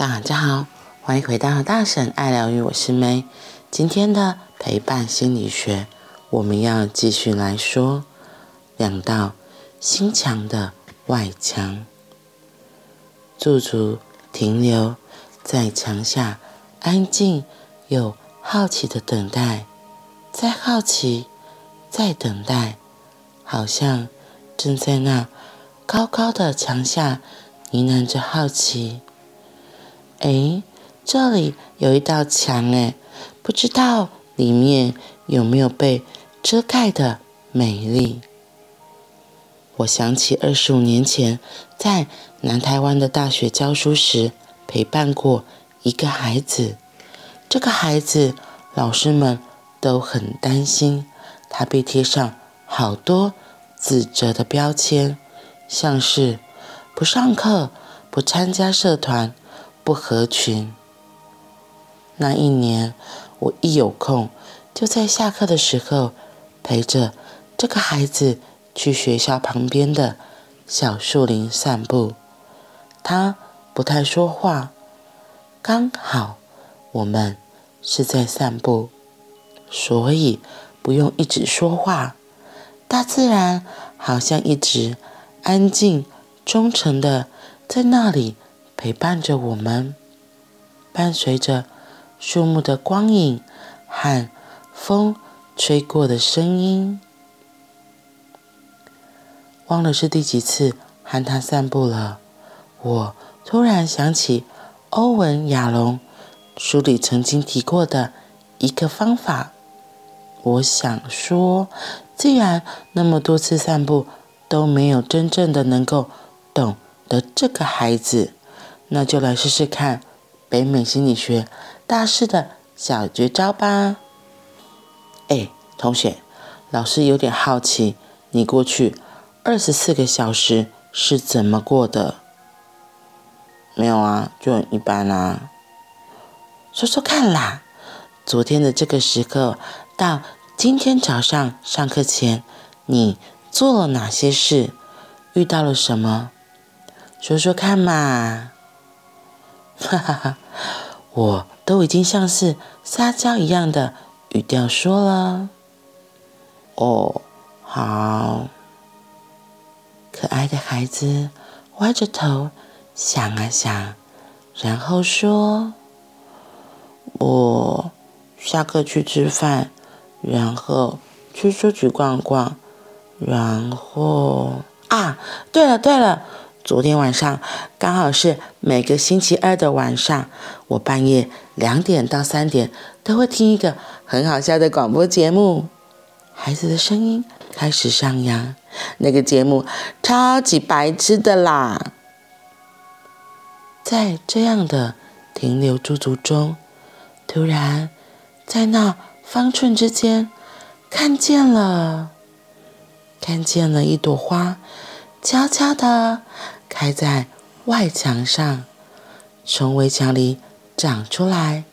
大家好，欢迎回到大婶爱疗愈，我是梅。今天的陪伴心理学，我们要继续来说两道心墙的外墙。驻足停留在墙下，安静又好奇的等待，再好奇，再等待，好像正在那高高的墙下呢喃着好奇。哎，这里有一道墙哎，不知道里面有没有被遮盖的美丽。我想起二十五年前在南台湾的大学教书时，陪伴过一个孩子。这个孩子，老师们都很担心，他被贴上好多自责的标签，像是不上课、不参加社团。不合群。那一年，我一有空，就在下课的时候陪着这个孩子去学校旁边的小树林散步。他不太说话，刚好我们是在散步，所以不用一直说话。大自然好像一直安静、忠诚的在那里。陪伴着我们，伴随着树木的光影和风吹过的声音。忘了是第几次和他散步了，我突然想起欧文亚隆书里曾经提过的一个方法。我想说，既然那么多次散步都没有真正的能够懂得这个孩子。那就来试试看北美心理学大师的小绝招吧。哎，同学，老师有点好奇，你过去二十四个小时是怎么过的？没有啊，就很一般啊。说说看啦，昨天的这个时刻到今天早上上课前，你做了哪些事？遇到了什么？说说看嘛。哈哈哈，我都已经像是撒娇一样的语调说了。哦，好。可爱的孩子歪着头想啊想，然后说：“我下课去吃饭，然后去书局逛逛，然后啊，对了对了。”昨天晚上刚好是每个星期二的晚上，我半夜两点到三点都会听一个很好笑的广播节目，孩子的声音开始上扬，那个节目超级白痴的啦。在这样的停留驻足中，突然在那方寸之间看见了，看见了一朵花。悄悄地开在外墙上，从围墙里长出来，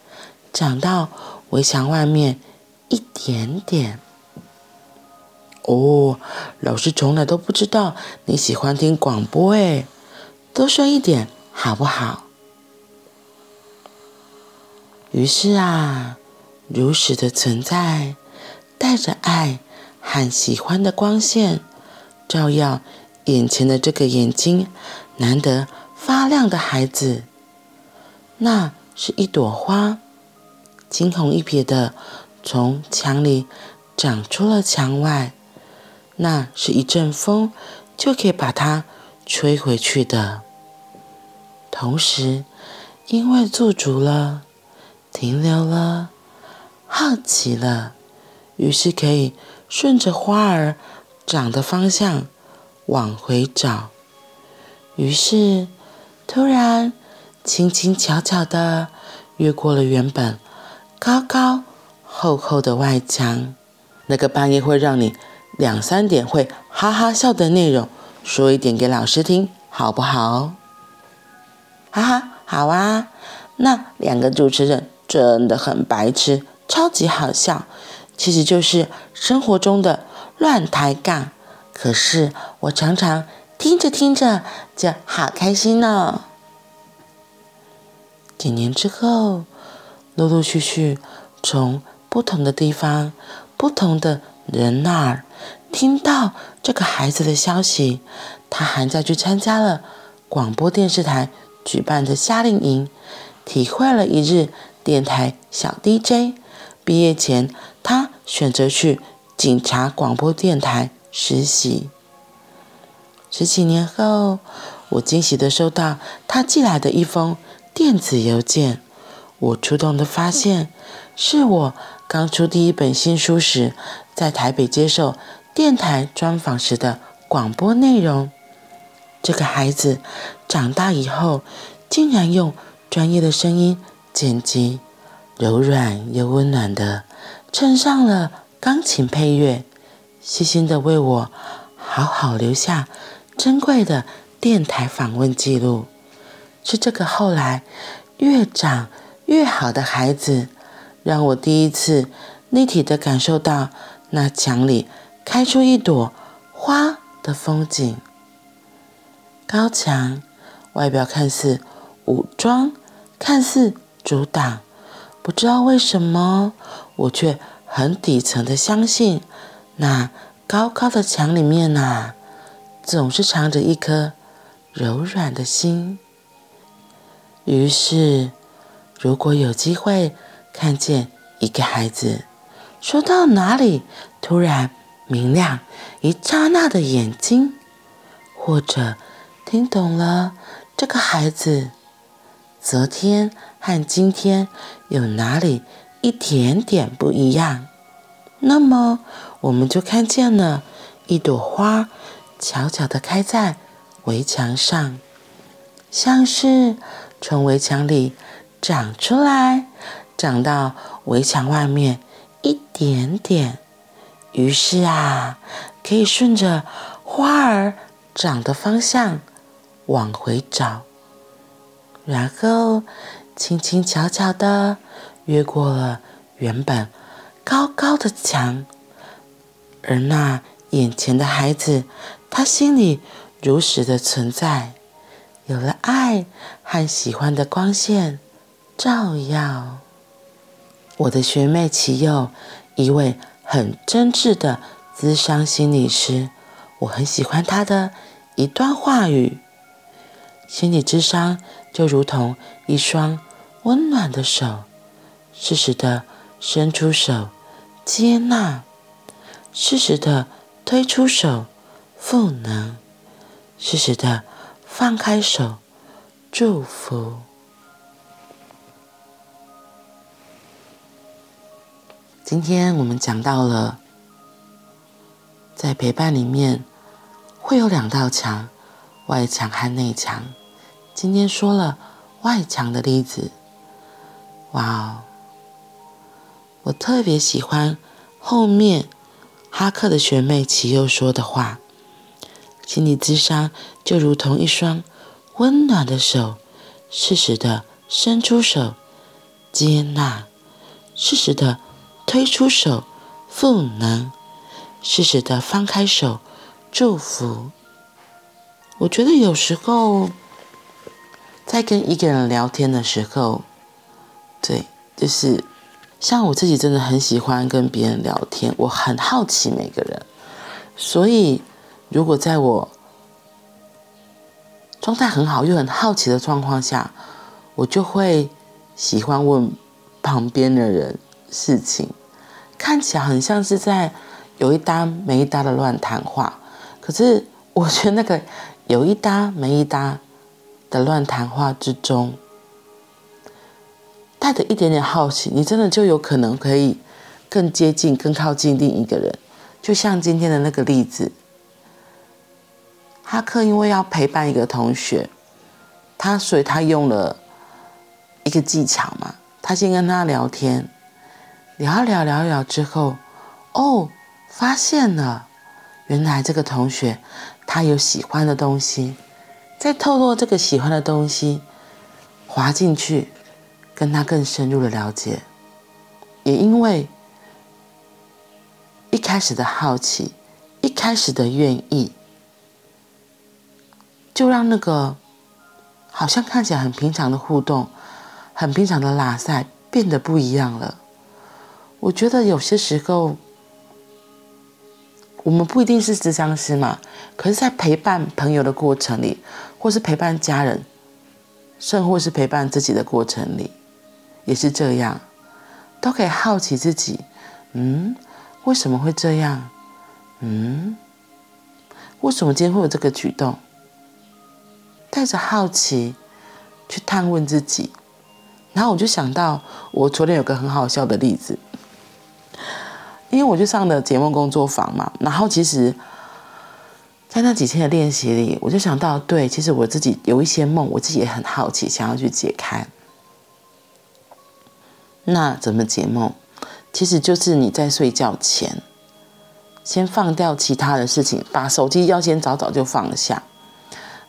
长到围墙外面一点点。哦，老师从来都不知道你喜欢听广播诶，多说一点好不好？于是啊，如实的存在，带着爱和喜欢的光线，照耀。眼前的这个眼睛难得发亮的孩子，那是一朵花，惊鸿一瞥的从墙里长出了墙外，那是一阵风就可以把它吹回去的。同时，因为驻足了，停留了，好奇了，于是可以顺着花儿长的方向。往回找，于是突然轻轻巧巧地越过了原本高高厚厚的外墙。那个半夜会让你两三点会哈哈笑的内容，说一点给老师听，好不好？哈哈，好啊。那两个主持人真的很白痴，超级好笑，其实就是生活中的乱抬杠。可是我常常听着听着就好开心呢。几年之后，陆陆续续从不同的地方、不同的人那儿听到这个孩子的消息，他寒假去参加了广播电视台举办的夏令营，体会了一日电台小 DJ。毕业前，他选择去警察广播电台实习。十几年后，我惊喜地收到他寄来的一封电子邮件。我触动的发现，是我刚出第一本新书时，在台北接受电台专访时的广播内容。这个孩子长大以后，竟然用专业的声音剪辑，柔软又温暖的，衬上了钢琴配乐，细心的为我好好留下珍贵的电台访问记录。是这个后来越长越好的孩子，让我第一次立体的感受到那墙里开出一朵花的风景。高墙，外表看似武装，看似阻挡，不知道为什么，我却很底层的相信，那高高的墙里面呐、总是藏着一颗柔软的心。于是，如果有机会看见一个孩子，说到哪里突然明亮一刹那的眼睛，或者。听懂了，这个孩子昨天和今天有哪里一点点不一样？那么我们就看见了一朵花悄悄地开在围墙上，像是从围墙里长出来，长到围墙外面一点点。于是啊，可以顺着花儿长的方向。往回找，然后轻轻巧巧地越过了原本高高的墙，而那眼前的孩子，他心里如实的存在，有了爱和喜欢的光线照耀。我的学妹琪佑，一位很真挚的咨商心理师，我很喜欢她的一段话语。心理智商就如同一双温暖的手，适时的伸出手接纳，适时的推出手赋能，适时的放开手祝福。今天我们讲到了，在陪伴里面会有两道墙。外墙和内墙，今天说了外墙的例子。哇哦，我特别喜欢后面哈克的学妹琪佑说的话：心理咨商就如同一双温暖的手，适时的伸出手接纳，适时的推出手赋能，适时的放开手祝福。我觉得有时候在跟一个人聊天的时候，对，就是像我自己真的很喜欢跟别人聊天，我很好奇每个人，所以如果在我状态很好又很好奇的状况下，我就会喜欢问旁边的人事情，看起来很像是在有一搭没一搭的乱谈话，可是我觉得那个。有一搭没一搭的乱谈话之中，带着一点点好奇，你真的就有可能可以更接近、更靠近另一个人。就像今天的那个例子，哈克因为要陪伴一个同学，他所以他用了一个技巧嘛，他先跟他聊天，聊聊聊聊之后，哦，发现了，原来这个同学。他有喜欢的东西，再透过这个喜欢的东西滑进去，跟他更深入的了解。也因为一开始的好奇，一开始的愿意，就让那个好像看起来很平常的互动，很平常的拉赛变得不一样了。我觉得有些时候，我们不一定是咨商师嘛，可是，在陪伴朋友的过程里，或是陪伴家人，甚或是陪伴自己的过程里，也是这样，都可以好奇自己，嗯，为什么会这样？嗯，为什么今天会有这个举动？带着好奇去探问自己，然后我就想到，我昨天有个很好笑的例子。因为我就上了解梦工作坊嘛，然后其实，在那几天的练习里，我就想到，对，其实我自己有一些梦，我自己也很好奇，想要去解开。那怎么解梦？其实就是你在睡觉前，先放掉其他的事情，把手机要先早早就放下，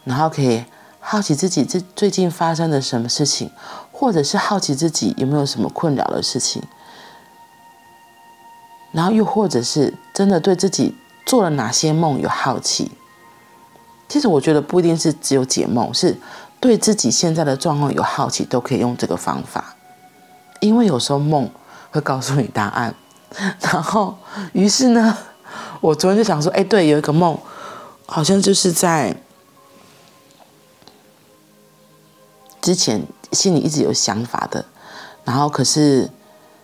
然后可以好奇自己这最近发生了什么事情，或者是好奇自己有没有什么困扰的事情。然后又或者是真的对自己做了哪些梦有好奇，其实我觉得不一定是只有解梦，是对自己现在的状况有好奇，都可以用这个方法。因为有时候梦会告诉你答案。然后，于是呢，我昨天就想说，哎，对，有一个梦，好像就是在之前心里一直有想法的，然后可是。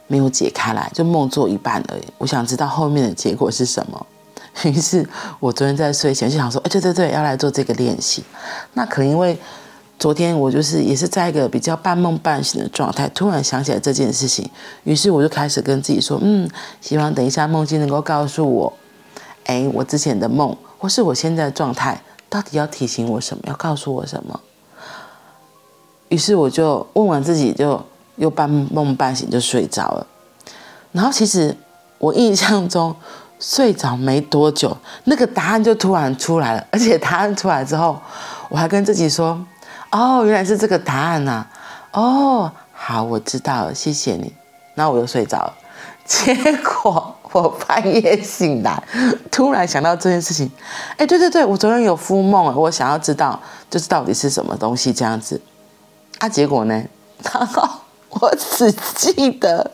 没有解开来，就梦做一半而已。我想知道后面的结果是什么，于是我昨天在睡前就想说，哎，对对对，要来做这个练习。那可能因为昨天我就是也是在一个比较半梦半醒的状态，突然想起来这件事情，于是我就开始跟自己说，嗯，希望等一下梦境能够告诉我，哎，我之前的梦或是我现在的状态，到底要提醒我什么，要告诉我什么。于是我就问完自己就。又半梦半醒就睡着了，然后其实我印象中睡着没多久，那个答案就突然出来了，而且答案出来之后，我还跟自己说：“哦，原来是这个答案呐！哦，好，我知道了，谢谢你。”然后我又睡着了。结果我半夜醒来，突然想到这件事情，哎，对对对，我昨天有敷梦，我想要知道就是到底是什么东西这样子。啊，结果呢？然后。我只记得，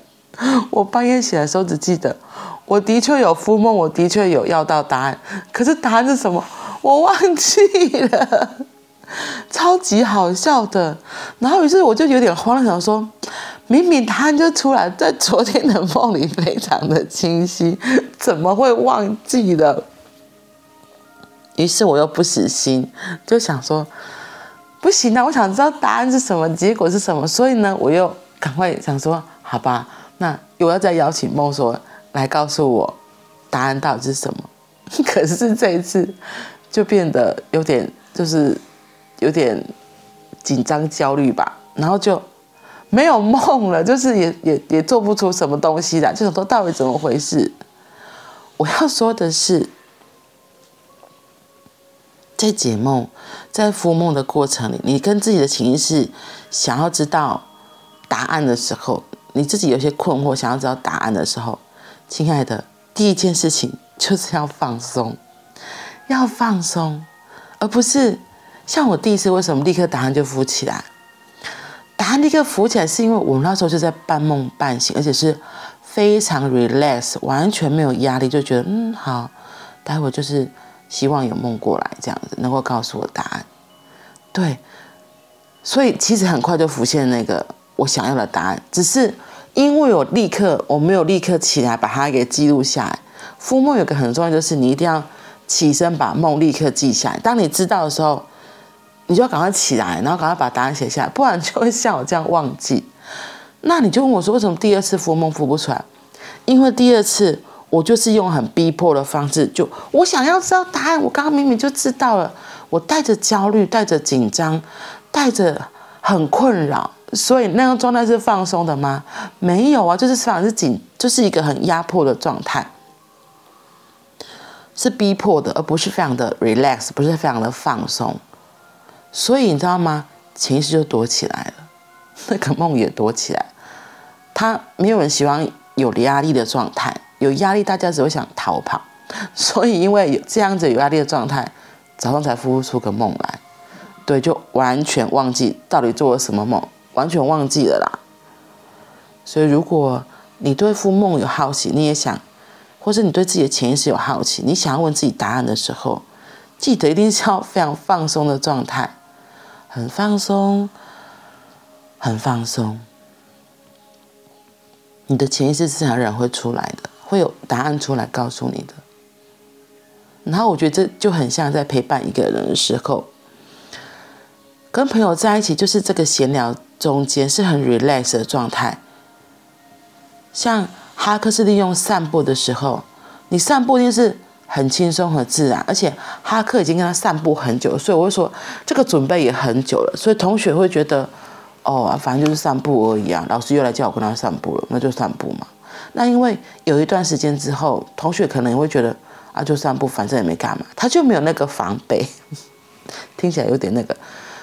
我半夜醒来的时候只记得，我的确有敷梦，我的确有要到答案，可是答案是什么，我忘记了，超级好笑的。然后于是我就有点慌了，想说，明明答案就出来，在昨天的梦里非常的清晰，怎么会忘记了？于是我又不死心，就想说，不行啊，我想知道答案是什么，结果是什么，所以呢，我又。赶快想说，好吧，那我要再邀请梦说来告诉我答案到底是什么。可是这一次就变得有点，就是有点紧张焦虑吧，然后就没有梦了，就是也也也做不出什么东西来，就想说到底怎么回事？我要说的是，在解梦、在敷梦的过程里，你跟自己的潜意识想要知道。答案的时候，你自己有些困惑，想要知道答案的时候，亲爱的，第一件事情就是要放松，要放松，而不是像我第一次为什么立刻答案就浮起来？答案立刻浮起来，是因为我们那时候就在半梦半醒，而且是非常 relax，完全没有压力，就觉得嗯好，待会就是希望有梦过来这样子，能够告诉我答案。对，所以其实很快就浮现那个。我想要的答案，只是因为我立刻我没有立刻起来把它给记录下来。敷梦有个很重要，就是你一定要起身把梦立刻记下来。当你知道的时候，你就要赶快起来，然后赶快把答案写下来，不然就会像我这样忘记。那你就问我说，为什么第二次敷梦敷不出来？因为第二次我就是用很逼迫的方式，就我想要知道答案，我刚刚明明就知道了，我带着焦虑，带着紧张，带着很困扰。所以那个状态是放松的吗？没有啊，就是反而是紧，就是一个很压迫的状态，是逼迫的，而不是非常的 relax，不是非常的放松。所以你知道吗？潜意识就躲起来了，那个梦也躲起来。他没有人喜欢有压力的状态，有压力大家只会想逃跑。所以因为有这样子有压力的状态，早上才孵出个梦来，对，就完全忘记到底做了什么梦。完全忘记了啦。所以，如果你对付梦有好奇，你也想，或是你对自己的潜意识有好奇，你想要问自己答案的时候，记得一定是要非常放松的状态，很放松，很放松。你的潜意识自然而然会出来的，会有答案出来告诉你的。然后我觉得这就很像在陪伴一个人的时候，跟朋友在一起，就是这个闲聊中间是很 relax 的状态。像哈克是利用散步的时候，你散步一定是很轻松和自然，而且哈克已经跟他散步很久，所以我会说这个准备也很久了，所以同学会觉得。哦，反正就是散步而已啊。老师又来叫我跟他散步了，那就散步嘛。那因为有一段时间之后，同学可能也会觉得啊，就散步，反正也没干嘛，他就没有那个防备。听起来有点那个，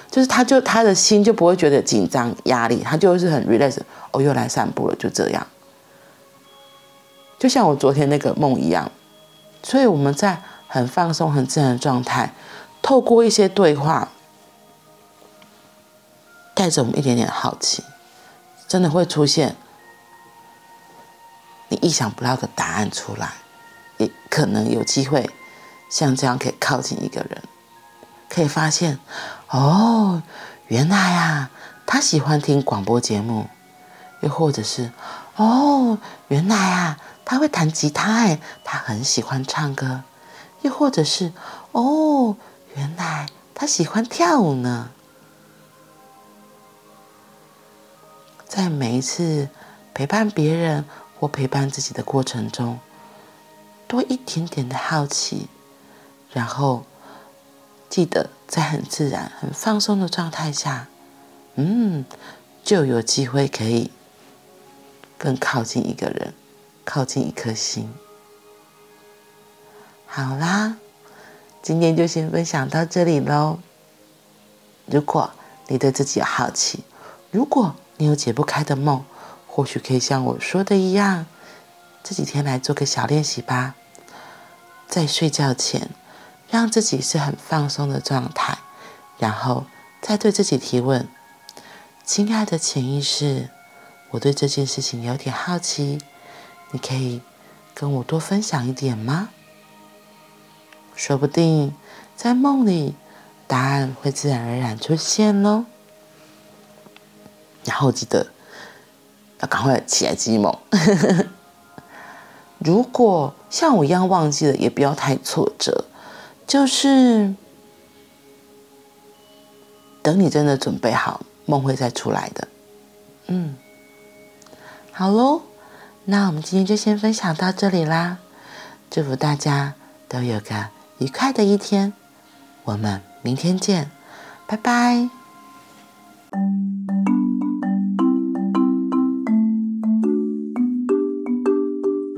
就是他就他的心就不会觉得紧张压力，他就是很 relax。哦，又来散步了，就这样。就像我昨天那个梦一样，所以我们在很放松、很自然的状态，透过一些对话。带着我们一点点好奇，真的会出现你意想不到的答案出来，也可能有机会像这样可以靠近一个人，可以发现哦，原来啊，他喜欢听广播节目，又或者是哦，原来啊，他会弹吉他，哎，他很喜欢唱歌，又或者是哦，原来他喜欢跳舞呢。在每一次陪伴别人或陪伴自己的过程中，多一点点的好奇，然后记得在很自然、很放松的状态下，嗯，就有机会可以更靠近一个人，靠近一颗心。好啦，今天就先分享到这里喽。如果你对自己有好奇，如果你有解不开的梦，或许可以像我说的一样，这几天来做个小练习吧。在睡觉前，让自己是很放松的状态，然后再对自己提问：“亲爱的潜意识，我对这件事情有点好奇，你可以跟我多分享一点吗？”说不定在梦里，答案会自然而然出现哦。然后记得要赶快起来记梦。如果像我一样忘记了，也不要太挫折。就是等你真的准备好，梦会再出来的。嗯，好喽，那我们今天就先分享到这里啦。祝福大家都有个愉快的一天。我们明天见，拜拜。